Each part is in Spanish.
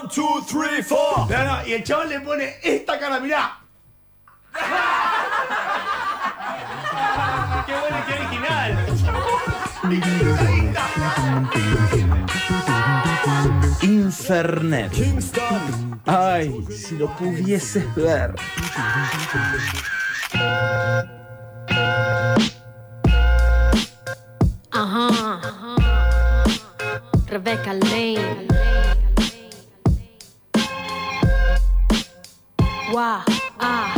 One, two, three, four. No, no, y el chaval le pone esta cara, mirá. Qué bueno qué original. Infernet. Kingston. Ay, si lo pudieses ver. Ajá. Rebecca Lane. Wow. Ah.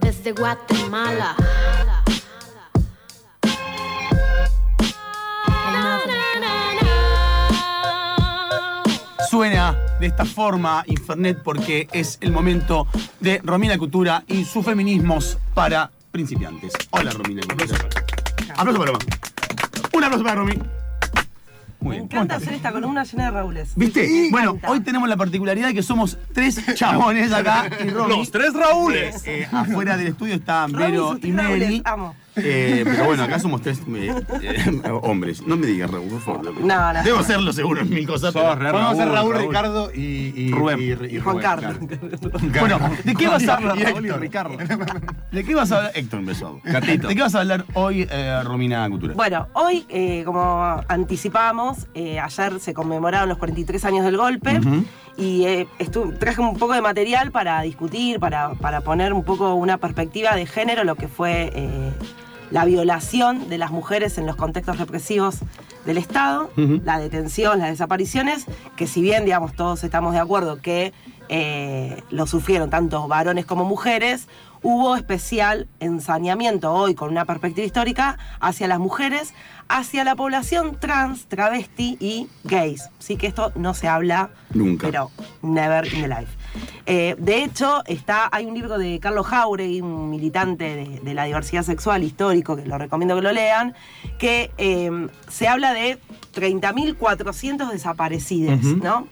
Desde Guatemala. Suena de esta forma Infernet porque es el momento de Romina Cultura y sus feminismos para principiantes. Hola Romina Cultura. Aplauso para Roma. Un aplauso para Romy. Muy Me encanta hacer esta columna llena de Raules. ¿Viste? Me Bueno, encanta. hoy tenemos la particularidad de que somos tres chabones acá y Romy. Los tres Raúles. Eh, afuera del estudio están Vero y Meli. amo. Eh, pero bueno, acá somos tres eh, eh, hombres. No me digas Raúl, por favor. No, no. Debo serlo seguro en mil cosas. Pero- re Podemos ser Raúl, Raúl. Ricardo y, y- Rubén. y- y Juan Carlos. Bueno, ¿de qué vas a Y hablar, Héctor. Raúl y Ricardo? ¿De qué vas a hablar? Héctor empezó. ¿De qué vas a hablar hoy, eh, Romina Cultura? Bueno, hoy, eh, como anticipábamos, eh, ayer se conmemoraron los 43 años del golpe Ujú. y eh, estu- traje un poco de material para discutir, para, para poner un poco una perspectiva de género, lo que fue eh, la violación de las mujeres en los contextos represivos del Estado, la detención, las desapariciones, que si bien, digamos, todos estamos de acuerdo que eh, lo sufrieron tanto varones como mujeres, hubo especial ensañamiento hoy con una perspectiva histórica hacia las mujeres, hacia la población trans, travesti y gays. Sí que esto no se habla Nunca. pero never in the life. Eh, de hecho, está, hay un libro de Carlos Jauregui, un militante de, de la diversidad sexual histórico, que lo recomiendo que lo lean, que eh, se habla de 30.400 desaparecidos, Ujú. ¿no?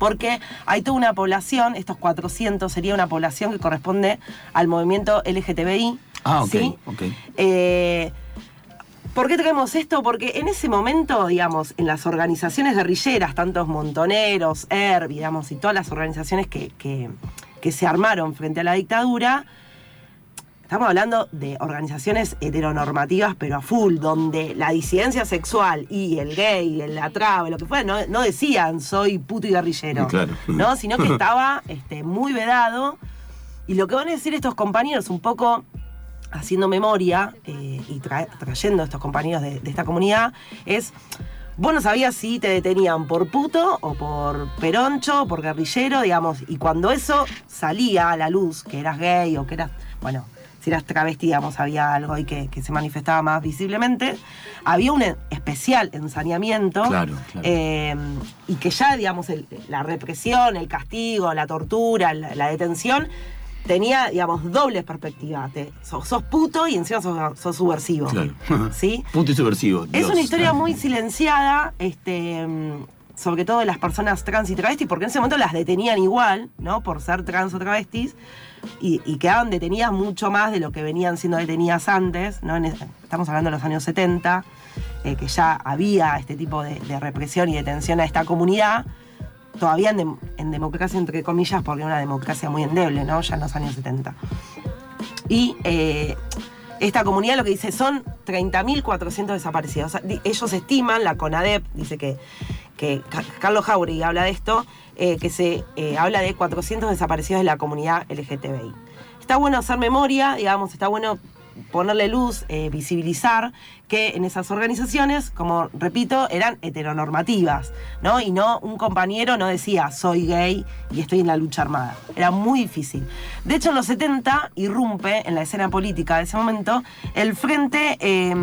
Porque hay toda una población, estos 400 sería una población que corresponde al movimiento LGTBI. Ah, ok, ¿sí? Eh, ¿Por qué traemos esto? Porque en ese momento, digamos, en las organizaciones guerrilleras, tantos montoneros, ERB, digamos, y todas las organizaciones que, que- que se armaron frente a la dictadura, estamos hablando de organizaciones heteronormativas, pero a full, donde la disidencia sexual y el gay, el la traba, lo que fuera, no, no decían soy puto y guerrillero, Claro. ¿no? Sino que estaba este, muy vedado. Y lo que van a decir estos compañeros, un poco haciendo memoria eh, y tra- trayendo a estos compañeros de, de esta comunidad, es, vos no sabías si te detenían por puto o por peroncho o por guerrillero, digamos, y cuando eso salía a la luz, que eras gay o que eras, bueno, si eras travesti, digamos, había algo ahí que, que se manifestaba más visiblemente, había un especial ensañamiento. Claro, claro. eh, y que ya, digamos, el- la represión, el castigo, la tortura, la, la detención, tenía, digamos, dobles perspectivas. Te- sos, sos puto y encima sos, sos subversivo. Claro. ¿Sí? Punto y subversivo. Es una historia muy silenciada, este, sobre todo de las personas trans y travestis, porque en ese momento las detenían igual, ¿no? Por ser trans o travestis, y, quedaban detenidas mucho más de lo que venían siendo detenidas antes, ¿no? Estamos hablando de los años 70, eh, que ya había este tipo de, represión y detención a esta comunidad, todavía en, dem- en democracia, entre comillas, porque era una democracia muy endeble, ¿no? Ya en los años 70. Y eh, esta comunidad lo que dice son 30.400 desaparecidos. O sea, ellos estiman, la CONADEP dice que, que Ca- Carlos Jauregui habla de esto, eh, que se eh, habla de 400 desaparecidos de la comunidad LGTBI. Está bueno hacer memoria, digamos, está bueno ponerle luz, eh, visibilizar que en esas organizaciones, como repito, eran heteronormativas, ¿no? Y no, un compañero no decía decía gay y estoy en la lucha armada. Era muy difícil. De hecho, en los 70 irrumpe en la escena política de ese momento el Frente, eh,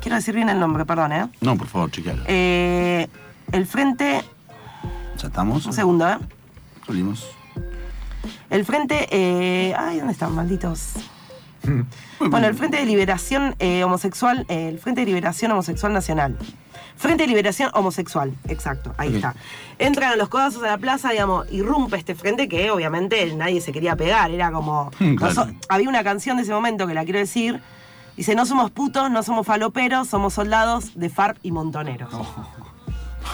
quiero decir bien el nombre, perdón, ¿eh? No, por favor, chequealo. Eh, el Frente, ¿Ya estamos? un segundo, ¿eh? Volvimos. El Frente, eh, ay, ¿dónde están, malditos? Bueno, el Frente de Liberación eh, Homosexual, eh, el Frente de Liberación Homosexual Nacional. Frente de Liberación Homosexual, exacto, ahí está. Entran a los codazos a la plaza, digamos, irrumpe este frente que obviamente nadie se quería pegar, era como... Claro. no so- había una canción de ese momento que la quiero decir, dice, no somos putos, no somos faloperos, somos soldados de FARC y montoneros.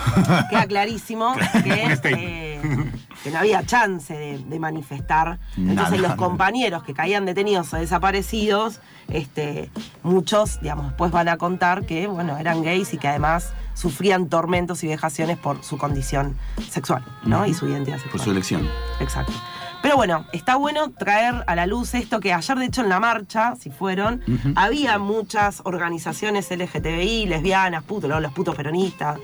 queda clarísimo que, eh, que no había chance de, de manifestar. Entonces Nada. los compañeros que caían detenidos o desaparecidos, este, muchos, digamos, después van a contar que, bueno, eran gays y que además sufrían tormentos y vejaciones por su condición sexual, ¿no? Y su identidad sexual. Por su elección. Exacto. Pero bueno, está bueno traer a la luz esto que ayer, de hecho, en la marcha, si fueron, había muchas organizaciones LGTBI, lesbianas, putos, ¿no? los putos peronistas,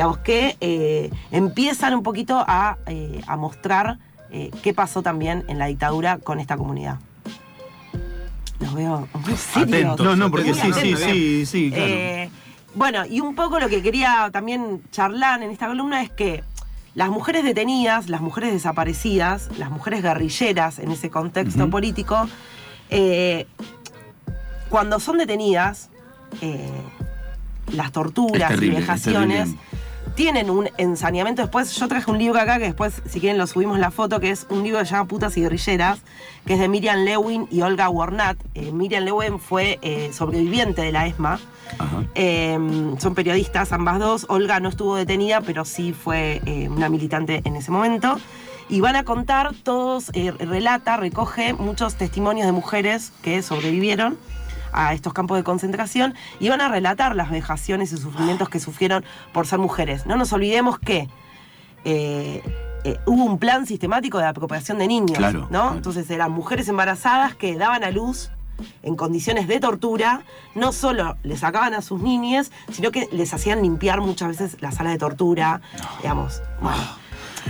digamos, que eh, empiezan un poquito a, eh, a mostrar eh, qué pasó también en la dictadura con esta comunidad. Los veo muy serios. No, no, porque sí, sí, atentos. sí, sí, claro. Eh, bueno, y un poco lo que quería también charlar en esta columna es que las mujeres detenidas, las mujeres desaparecidas, las mujeres guerrilleras en ese contexto político, eh, cuando son detenidas, eh, las torturas y es vejaciones. Tienen un ensañamiento. Después, yo traje un libro acá que después, si quieren, lo subimos la foto, que es un libro que se llama Putas y Guerrilleras, que es de Miriam Lewin y Olga Warnat. Eh, Miriam Lewin fue eh, sobreviviente de la ESMA. Eh, son periodistas ambas dos. Olga no estuvo detenida, pero sí fue eh, una militante en ese momento. Y van a contar, todos, relata, recoge muchos testimonios de mujeres que sobrevivieron a estos campos de concentración y van a relatar las vejaciones y sufrimientos que sufrieron por ser mujeres. No nos olvidemos que eh, eh, hubo un plan sistemático de apropiación de niños, Claro, ¿no? claro. Entonces eran mujeres embarazadas que daban a luz en condiciones de tortura, no solo les sacaban a sus niñas, sino que les hacían limpiar muchas veces la sala de tortura, digamos. Bueno,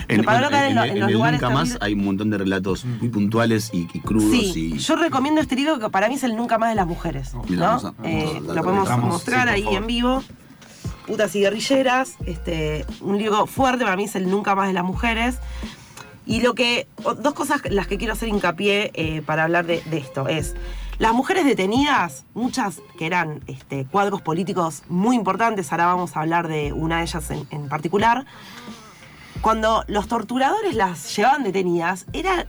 En, bueno, en en- lo- en en los lugares Nunca Más hay un montón de relatos muy puntuales y, y crudos. Sí, y... yo recomiendo este libro que para mí es el nunca más de las mujeres. ¿no? a- Eh, lo podemos mostrar sí, ahí en vivo. Putas y guerrilleras. Este, un libro fuerte, para mí es el nunca más de las mujeres. Y lo que. Dos cosas las que quiero hacer hincapié eh, para hablar de, de esto es. Las mujeres detenidas, muchas que eran este, cuadros políticos muy importantes, ahora vamos a hablar de una de ellas en, en particular, cuando los torturadores las llevaban detenidas, era,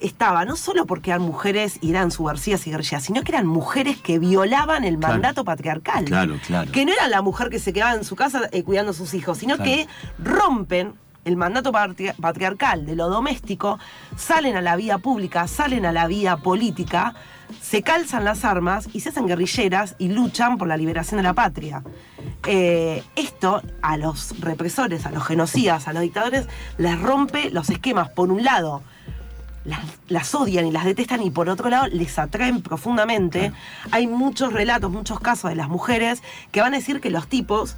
estaba no solo porque eran mujeres y eran subversivas y guerrilleras, sino que eran mujeres que violaban el Claro. mandato patriarcal. Claro, claro. Que no era la mujer que se quedaba en su casa eh, cuidando a sus hijos, sino Claro. que rompen el mandato patri- patriarcal de lo doméstico, salen a la vía pública, salen a la vía política, se calzan las armas y se hacen guerrilleras y luchan por la liberación de la patria. Eh, esto a los represores, a los genocidas, a los dictadores, les rompe los esquemas. Por un lado, las, las odian y las detestan y por otro lado les atraen profundamente. Hay muchos relatos, muchos casos de las mujeres que van a decir que los tipos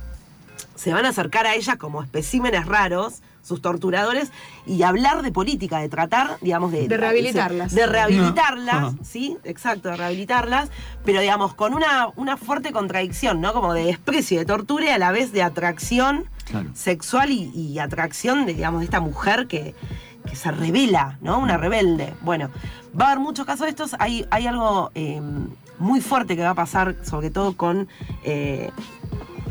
se van a acercar a ellas como especímenes raros, sus torturadores, y hablar de política, de tratar, digamos, de... De rehabilitarlas. De rehabilitarlas, No. ¿sí? Exacto, de rehabilitarlas, pero digamos, con una, una fuerte contradicción, ¿no? Como de desprecio, de tortura y a la vez de atracción Claro. sexual y, y atracción de, digamos, de esta mujer que, que se revela, ¿no? Una rebelde. Bueno, va a haber muchos casos de estos. Hay, hay algo eh, muy fuerte que va a pasar, sobre todo con eh,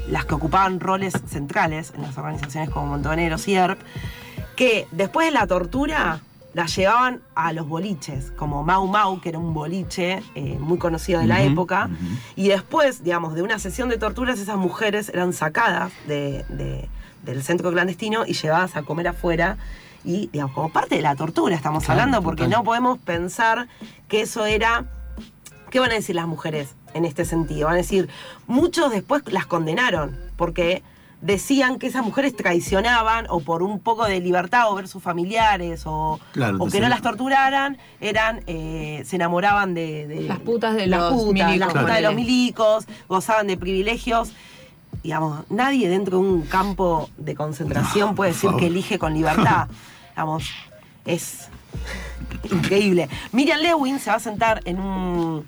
las que ocupaban roles centrales en las organizaciones como Montoneros y ERP, que después de la tortura las llevaban a los boliches, como Mau Mau, que era un boliche eh, muy conocido de la época, y después, digamos, de una sesión de torturas, esas mujeres eran sacadas de- de- del centro clandestino y llevadas a comer afuera. Y, digamos, como parte de la tortura estamos Claro, hablando, porque total. no podemos pensar que eso era. ¿Qué van a decir las mujeres en este sentido? Van a decir, muchos después las condenaron, porque decían que esas mujeres traicionaban o por un poco de libertad o ver sus familiares o, Claro, o que no las torturaran, eran eh, se enamoraban de, de- Las putas de las los putas, milicos, las putas de los milicos, gozaban de privilegios. Digamos, nadie dentro de un campo de concentración No, puede decir favor. que elige con libertad. Digamos, es increíble. Miriam Lewin se va a sentar en un,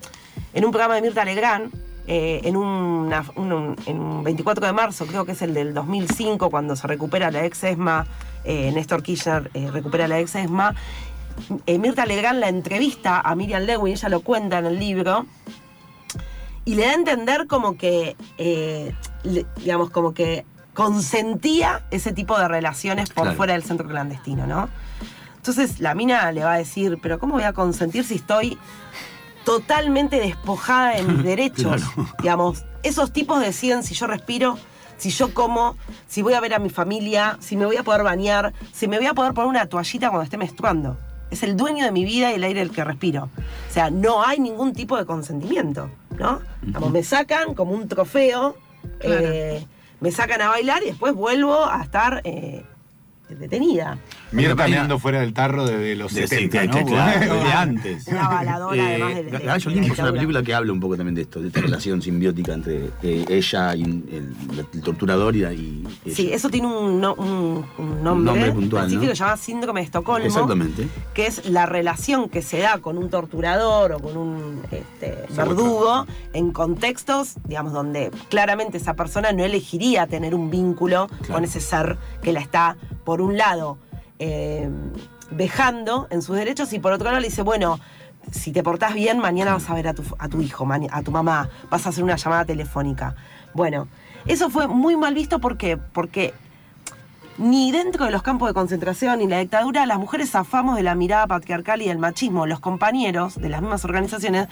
en un programa de Mirta Legrand. eh, en, una- un, en un 24 de marzo, creo que es el del 2005, cuando se recupera la ex ESMA, eh, Néstor Kirchner eh, recupera la ex ESMA. Eh, Mirta Legrand la entrevista a Miriam Lewin, ella lo cuenta en el libro, y le da a entender como que, le- digamos, como que consentía ese tipo de relaciones por Claro. fuera del centro clandestino, ¿no? Entonces la mina le va a decir, pero ¿cómo voy a consentir si estoy totalmente despojada de mis derechos? Claro. Digamos, esos tipos deciden si yo respiro, si yo como, si voy a ver a mi familia, si me voy a poder bañar, si me voy a poder poner una toallita cuando esté menstruando. Es el dueño de mi vida y el aire el que respiro. O sea, no hay ningún tipo de consentimiento, ¿no? Como me sacan como un trofeo, eh, me sacan a bailar y después vuelvo a estar eh, detenida. Mira Pero caminando fuera del tarro desde los De 70, sí, ¿no? claro, de antes. Una baladora, además de- de- Gallo Limpo es una película que habla un poco también de esto, de esta relación simbiótica entre eh, ella y el, el torturador y, y ella. Sí, eso tiene un, no- un- un nombre, nombre puntual, específico ¿no? que se llama síndrome de Estocolmo. Exactamente. Que es la relación que se da con un torturador o con un este, verdugo en contextos, digamos, donde claramente esa persona no elegiría tener un vínculo con ese ser que la está, por un lado, eh, vejando en sus derechos y por otro lado le dice, bueno, si te portás bien, mañana vas a ver a tu, a tu hijo, a tu mamá, vas a hacer una llamada telefónica. Bueno, eso fue muy mal visto ¿por qué? porque ni dentro de los campos de concentración ni la dictadura las mujeres zafamos de la mirada patriarcal y del machismo. Los compañeros de las mismas organizaciones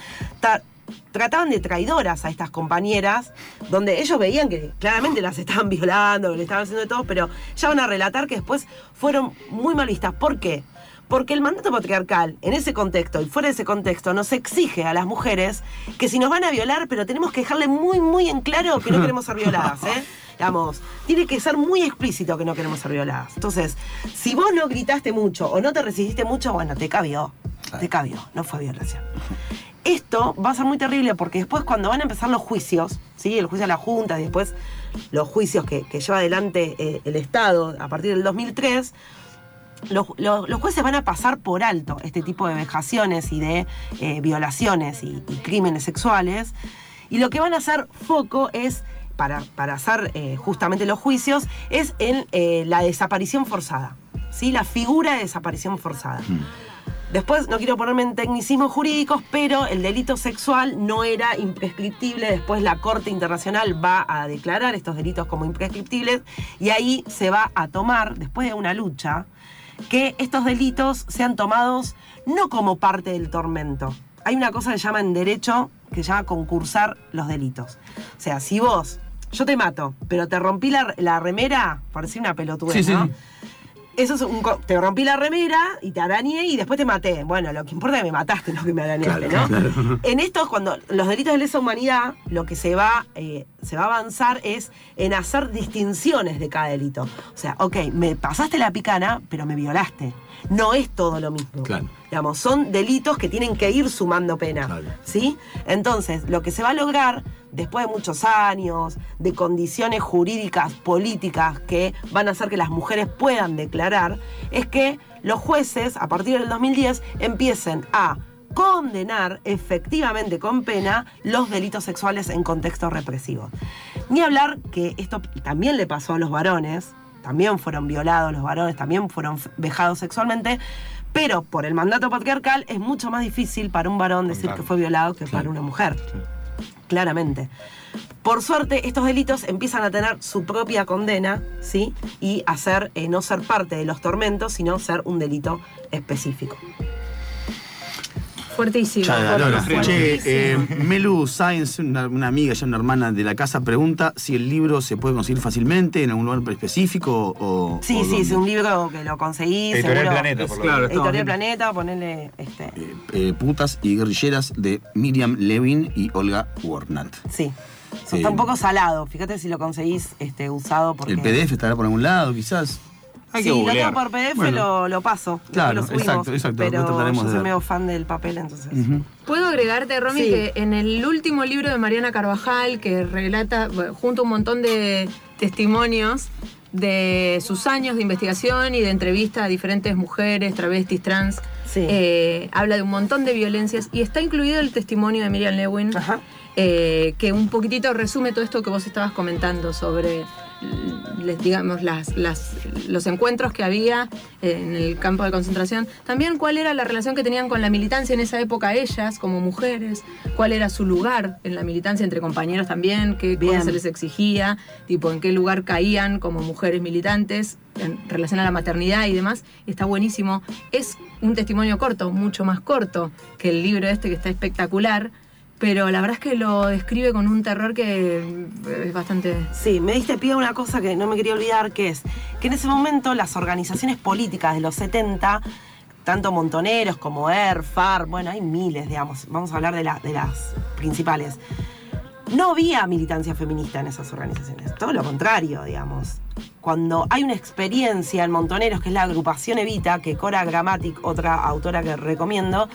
trataban de traidoras a estas compañeras, donde ellos veían que claramente las estaban violando, que le estaban haciendo de todo, pero ya van a relatar que después fueron muy mal vistas. ¿Por qué? Porque el mandato patriarcal, en ese contexto y fuera de ese contexto, nos exige a las mujeres que si nos van a violar, pero tenemos que dejarle muy, muy en claro que no queremos ser violadas, ¿eh? Digamos, tiene que ser muy explícito que no queremos ser violadas. Entonces, si vos no gritaste mucho o no te resististe mucho, bueno, te cabió. Te cabió, no fue violación. Esto va a ser muy terrible porque después cuando van a empezar los juicios, ¿sí? el juicio a la Junta y después los juicios que, lleva adelante eh, el Estado a partir del 2003, los, jueces van a pasar por alto este tipo de vejaciones y de eh, violaciones y, crímenes sexuales. Y lo que van a hacer foco es, para, para hacer eh, justamente los juicios, es en la desaparición forzada. ¿sí? La figura de desaparición forzada. Después, no quiero ponerme en tecnicismos jurídicos, pero el delito sexual no era imprescriptible. Después la Corte Internacional va a declarar estos delitos como imprescriptibles y ahí se va a tomar, después de una lucha, que estos delitos sean tomados no como parte del tormento. Hay una cosa que se llama en derecho, que se llama concursar los delitos. O sea, si vos, yo te mato, pero te rompí la, la remera, por decir una pelotudez, Sí, sí. Eso es un. co- Te rompí la remera y te arañé y después te maté. Bueno, lo que importa es que me mataste, no que me arañaste, Claro, ¿no? claro. En estos, cuando los delitos de lesa humanidad, lo que se va, eh, se va a avanzar es en hacer distinciones de cada delito. O sea, ok, me pasaste la picana, pero me violaste. No es todo lo mismo. Claro. Digamos, son delitos que tienen que ir sumando pena. Claro. ¿Sí? Entonces, lo que se va a lograr después de muchos años, de condiciones jurídicas, políticas que van a hacer que las mujeres puedan declarar, es que los jueces, a partir del 2010, empiecen a condenar efectivamente con pena los delitos sexuales en contexto represivo. Ni hablar que esto también le pasó a los varones, también fueron violados los varones, también fueron vejados sexualmente, pero por el mandato patriarcal es mucho más difícil para un varón decir que fue violado que para una mujer. Claramente. Por suerte, estos delitos empiezan a tener su propia condena, ¿sí? Y a ser, eh, no ser parte de los tormentos, sino ser un delito específico. Fuertísimo. Lola. fuertísimo. Che, eh, Melu Sáenz, una, una amiga, ya una hermana de la casa, pregunta si el libro se puede conseguir fácilmente en algún lugar específico o. Sí, o sí, dónde. es un libro que lo conseguí. Editorial seguro. Planeta, por lo Claro, Editorial. Planeta, ponele este. Eh, eh, putas y guerrilleras de Miriam Levin y Olga Warnat. Sí. Sí. Está un poco salado. Fíjate si lo conseguís este, usado. Porque... El PDF estará por algún lado, quizás. Hay sí, que lo tengo por PDF, Bueno. lo, lo paso. Claro, lo subimos, exacto, exacto, Pero yo de soy medio fan del papel, entonces. Puedo agregarte, Romy, Sí. que en el último libro de Mariana Carvajal, que relata, bueno, junto a un montón de testimonios de sus años de investigación y de entrevista a diferentes mujeres, travestis, trans, Sí. eh, habla de un montón de violencias y está incluido el testimonio de Miriam Lewin, Ajá. eh, que un poquitito resume todo esto que vos estabas comentando sobre les- digamos las, las- los encuentros que había en el campo de concentración, también cuál era la relación que tenían con la militancia en esa época ellas como mujeres, cuál era su lugar en la militancia entre compañeros también, qué Bien. cosas se les exigía, tipo en qué lugar caían como mujeres militantes en relación a la maternidad y demás, y está buenísimo. Es un testimonio corto, mucho más corto que el libro este que está espectacular pero la verdad es que lo describe con un terror que eh, es bastante... Sí, me diste pie a una cosa que no me quería olvidar, que es que en ese momento las organizaciones políticas de los 70, tanto Montoneros como ER, FAR, bueno, hay miles, digamos, vamos a hablar de, la- de las principales. No había militancia feminista en esas organizaciones, todo lo contrario, digamos. Cuando hay una experiencia en Montoneros, que es la agrupación Evita, que Cora Grammatic, otra autora que recomiendo,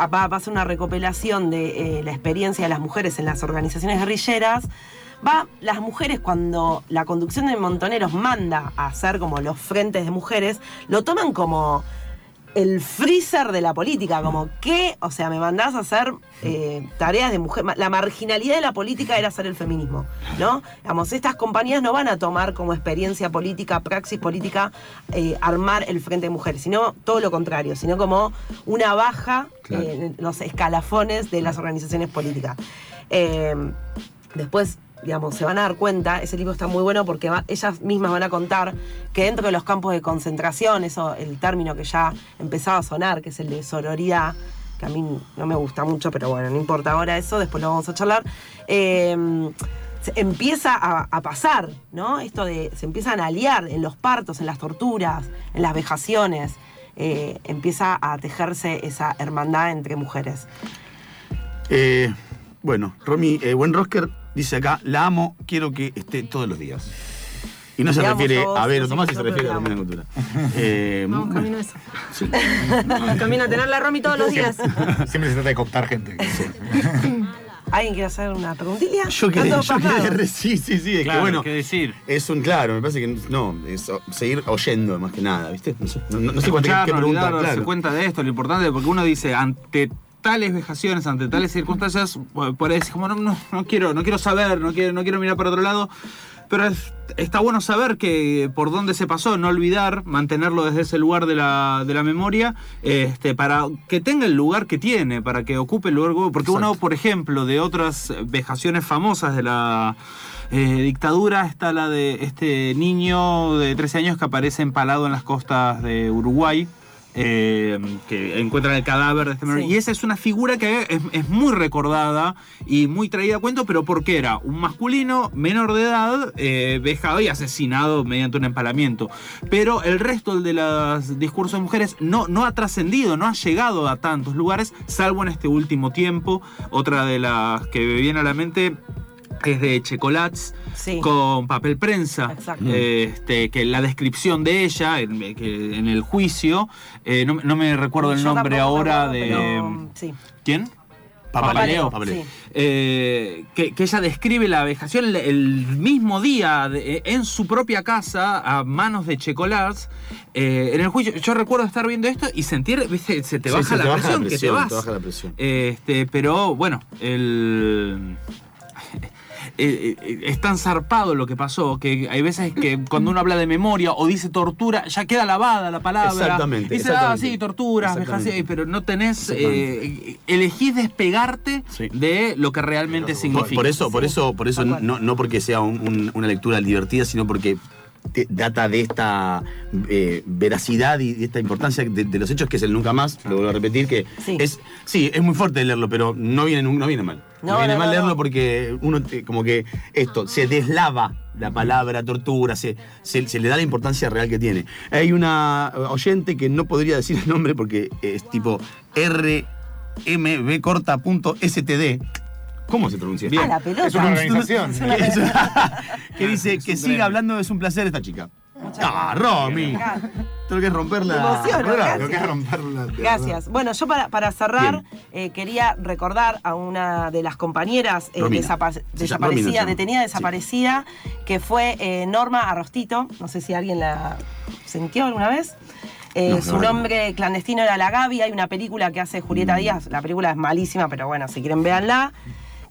va a pasar una recopilación de eh, la experiencia de las mujeres en las organizaciones guerrilleras. Va, las mujeres cuando la conducción de Montoneros manda a hacer como los frentes de mujeres, lo toman como el freezer de la política, como que, o sea, me mandás a hacer eh, tareas de mujer. La marginalidad de la política era hacer el feminismo, ¿no? Digamos, estas compañías no van a tomar como experiencia política, praxis política, eh, armar el frente de mujeres, sino todo lo contrario, sino como una baja Claro. eh, en los escalafones de las organizaciones políticas. Después, digamos, se van a dar cuenta, ese libro está muy bueno porque ellas mismas van a contar que dentro de los campos de concentración, eso, el término que ya empezaba a sonar, que es el de sororidad, que a mí no me gusta mucho, pero bueno, no importa ahora eso, después lo vamos a charlar. se empieza a, pasar, ¿no? Esto de. se empiezan a aliar en los partos, en las torturas, en las vejaciones. eh, empieza a tejerse esa hermandad entre mujeres. Eh, bueno, Romy, eh, buen Rosker dice acá, la amo, quiero que esté todos los días. Y no se refiere yo, a ver yo o Tomás, se refiere a. Romina Cultura. Eh, Vamos bueno, camino a eso. sí. Camino a tener la Romy todos los días. Siempre se trata de cooptar gente. ¿Alguien quiere hacer una preguntilla? Yo quedé, yo quedé sí, sí, sí, es Claro, que bueno, ¿qué decir? es un, claro, me parece que no, es seguir oyendo más que nada, ¿viste? No sé, no, no sé cuánto qué pregunta, darse claro. cuenta de esto, lo importante, porque uno dice, ante tales vejaciones, ante tales circunstancias, bueno, por decís, como no, no, no quiero, no quiero saber, no quiero, no quiero mirar para otro lado. Pero es- está bueno saber que por dónde se pasó, no olvidar, mantenerlo desde ese lugar de la, de la memoria, este, para que tenga el lugar que tiene, para que ocupe el lugar que- Porque uno, Exacto. por ejemplo, de otras vejaciones famosas de la eh, dictadura, está la de este niño de 13 años que aparece empalado en las costas de Uruguay. Eh, que encuentran el cadáver de este menor. Sí. Y esa es una figura que es, es muy recordada y muy traída a cuento, pero porque era un masculino menor de edad, eh, vejado y asesinado mediante un empalamiento. Pero el resto de los discursos de mujeres no, no ha trascendido, no ha llegado a tantos lugares, salvo en este último tiempo. Otra de las que me viene a la mente es de Checolats Sí. con papel prensa. Exacto. Este, que la descripción de ella en, que en el juicio, eh, no, no me recuerdo el nombre ahora de. pero, sí. ¿Quién? Papaleo, Papaleo, papaleo. sí. Eh, que, que ella describe la vejación el, el mismo día de- en su propia casa a manos de Checolars eh, en el juicio. Yo recuerdo estar viendo esto y sentir, viste, se te Sí, baja, la, presión, que te presión, vas. te baja la presión. Este, pero bueno, el. Eh, eh, es tan zarpado lo que pasó que hay veces que cuando uno habla de memoria o dice tortura, ya queda lavada la palabra. Exactamente, Dice, exactamente. ah, sí, torturas, pero no tenés. Eh, elegís despegarte Sí. de lo que realmente Por, significa. por eso, por eso, por eso no, no porque sea un- un- una lectura divertida, sino porque data de esta eh, veracidad y de esta importancia de, de los hechos que es el nunca más, lo vuelvo a repetir, que Sí. es, sí, es muy fuerte leerlo, pero no viene, no viene mal. No, viene no, mal no, leerlo no. porque uno te- como que esto, se deslava la palabra tortura, se, se- se le da la importancia real que tiene. Hay una oyente que no podría decir el nombre porque es tipo rmbcorta.std. ¿Cómo se pronuncia? Ah, la pelota. Es una organización. que, es una- que dice que siga hablando, es un placer esta chica. Ah, Romy. Lo que romperla. Me emociono, que romperla. Gracias. Bueno, yo para, para cerrar eh, quería recordar a una de las compañeras eh, desapa- desaparecida, Romina detenida desaparecida, que fue eh, Norma Arrostito. No sé si alguien la sintió alguna vez. Eh, No, su no, nombre clandestino era La Gaby. Hay una película que hace Mm. Julieta Díaz. La película es malísima, pero bueno, si quieren véanla.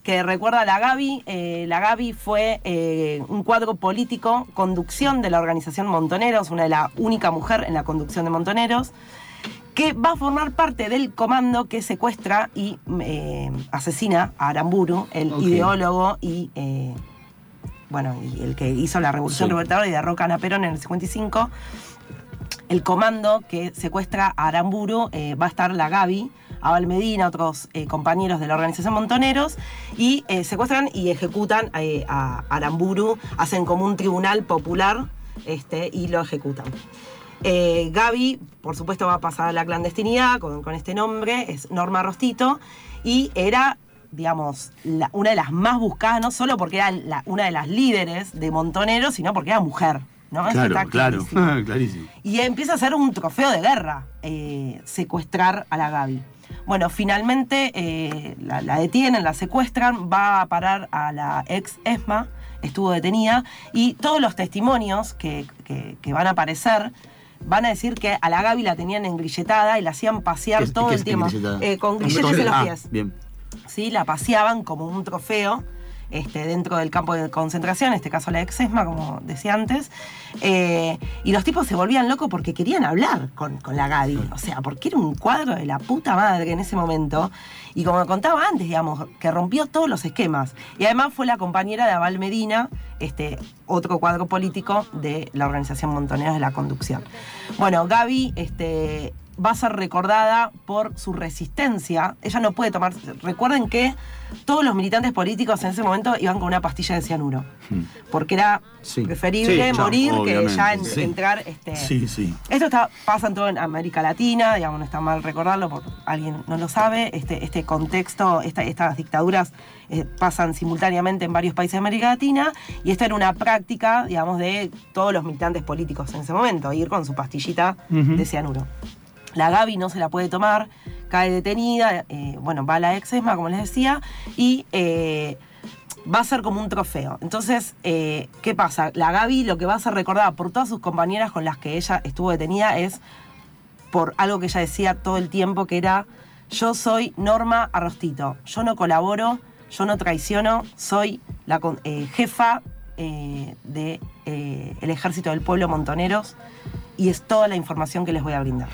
Que recuerda a La Gaby. Eh, la Gaby fue eh, un cuadro político, conducción de la organización Montoneros, una de la única mujer en la conducción de Montoneros que va a formar parte del comando que secuestra y eh, asesina a Aramburu, el ideólogo y bueno, y el que hizo la revolución Sí. libertadora y derroca a Naperón en el 55. El comando que secuestra a Aramburu va a estar la Gaby a Valmedina, otros eh, compañeros de la organización Montoneros, y eh, secuestran y ejecutan eh, a Aramburu, hacen como un tribunal popular este, y lo ejecutan. Eh, Gaby, por supuesto, va a pasar a la clandestinidad con, con este nombre, es Norma Rostito, y era, digamos, la- una de las más buscadas, no solo porque era la- una de las líderes de Montoneros, sino porque era mujer. ¿no? Claro, está claro. clarísimo. Clarísimo. Y empieza a ser un trofeo de guerra eh, secuestrar a la Gaby. Bueno, finalmente eh, la, la detienen, la secuestran, va a parar a la ex ESMA, estuvo detenida, y todos los testimonios que, que- que van a aparecer van a decir que a la Gaby la tenían engrilletada y la hacían pasear ¿Qué- todo el tiempo. Eh, con grilletes en los Ah, pies. Bien. ¿sí? La paseaban como un trofeo este, dentro del campo de concentración, en este caso la exesma, como decía antes. Eh, y los tipos se volvían locos porque querían hablar con, con la Gaby. O sea, porque era un cuadro de la puta madre en ese momento. Y como contaba antes, digamos, que rompió todos los esquemas. Y además fue la compañera de Aval Medina, este, otro cuadro político de la organización Montoneros de la Conducción. Bueno, Gaby este, va a ser recordada por su resistencia. Ella no puede tomar. Recuerden que todos los militantes políticos en ese momento iban con una pastilla de cianuro. Porque era Sí. preferible Sí, ya, morir que ya en- sí. entrar. Este, Sí, sí. esto está, pasa en toda en América Latina, digamos, no está mal recordarlo porque alguien no lo sabe. Este, este contexto, esta- estas dictaduras eh, pasan simultáneamente en varios países de América Latina y esta era una práctica, digamos, de todos los militantes políticos en ese momento, ir con su pastillita de cianuro. La Gaby no se la puede tomar, cae detenida, eh, bueno, va a la exesma, como les decía, y eh, va a ser como un trofeo. Entonces, eh, ¿qué pasa? La Gaby lo que va a ser recordada por todas sus compañeras con las que ella estuvo detenida es por algo que ella decía todo el tiempo, que era, yo soy Norma Arrostito, yo no colaboro, yo no traiciono, soy la jefa del de, ejército del pueblo Montoneros y es toda la información que les voy a brindar.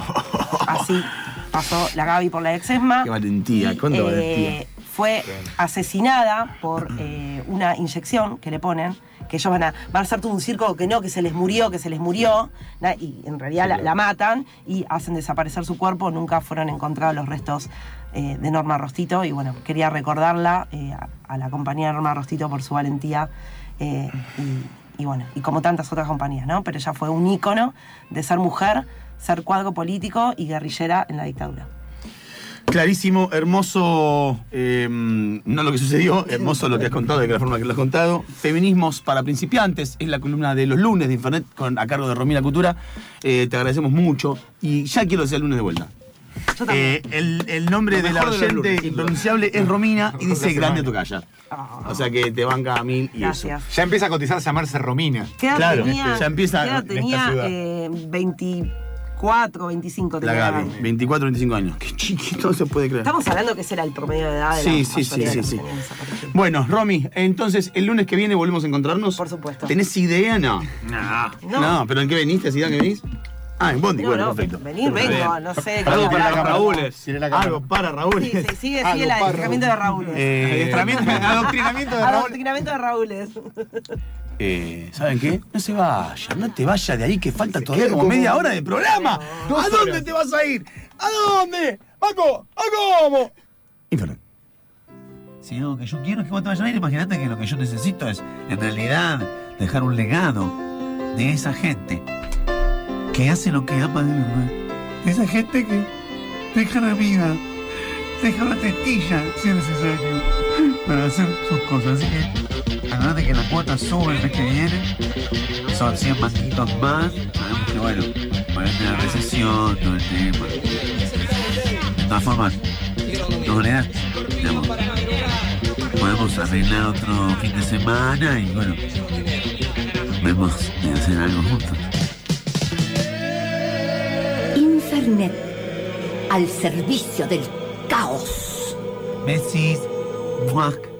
Así pasó la Gaby por la exesma. Qué valentía, y, eh, valentía. Fue asesinada por eh, una inyección que le ponen, que ellos van a, van a hacer todo un circo que no, que se les murió, que se les murió, y en realidad la, la matan y hacen desaparecer su cuerpo, nunca fueron encontrados los restos eh, de Norma Rostito, y bueno, quería recordarla a, a la compañía Norma Rostito por su valentía. y, y bueno, y como tantas otras compañías, ¿no? Pero ella fue un ícono de ser mujer, ser cuadro político y guerrillera en la dictadura. Clarísimo, hermoso, eh, no lo que sucedió, hermoso lo que has contado, de la forma que lo has contado. Feminismos para principiantes es la columna de los lunes de Infernet a cargo de Romina Cultura. Eh, te agradecemos mucho y ya quiero ser el lunes de vuelta. Eh, el, el nombre de la de oyente duda. impronunciable es Romina y dice grande tu calla. Ah. O sea que te banca a mil y Gracias. eso. Ya empieza a cotizar a llamarse Romina. ¿Qué edad Claro, tenía? ya empieza ¿Qué edad tenía? Eh, 24, 25 La tenía. Gaby, 24, 25 años. Qué chiquito, no se puede creer. Estamos hablando que ese era el promedio de edad de Sí, la sí, sí, de sí, sí. Bueno, Romy, entonces el lunes que viene volvemos a encontrarnos. Por supuesto. ¿Tenés idea? No. Nah. No, pero ¿en qué veniste? ¿Has idea que venís? Ah, en Bondi, No, bueno, no, perfecto. venir, vengo, no sé. Algo para los Raúles. Algo para Raúl. Sí, sí, sigue, sigue el para adiestramiento de Raúl. Eh, adoctrinamiento de Raúl. Adoctrinamiento de Raúles. eh, ¿Saben qué? No se vaya, no te vayas de ahí que falta todavía como media hora de programa. ¿A dónde te vas a ir? ¿A dónde? ¿Paco? ¿A cómo? Inferno. Si algo que yo quiero es que vos te vayas a ir, imagínate que lo que yo necesito es, en realidad, dejar un legado de esa gente que hace lo que ama de verdad. De esa gente que deja la vida, deja la tetilla, si es necesario, para hacer sus cosas. Así que, además de que la cuota sube el mes que viene, son 100 manguitos más. Sabemos que, bueno, de la recesión, todo el tema. De todas formas, de manera, digamos, podemos arreglar otro fin de semana y bueno, vemos de hacer algo juntos. Al servicio del caos. Besis, muac.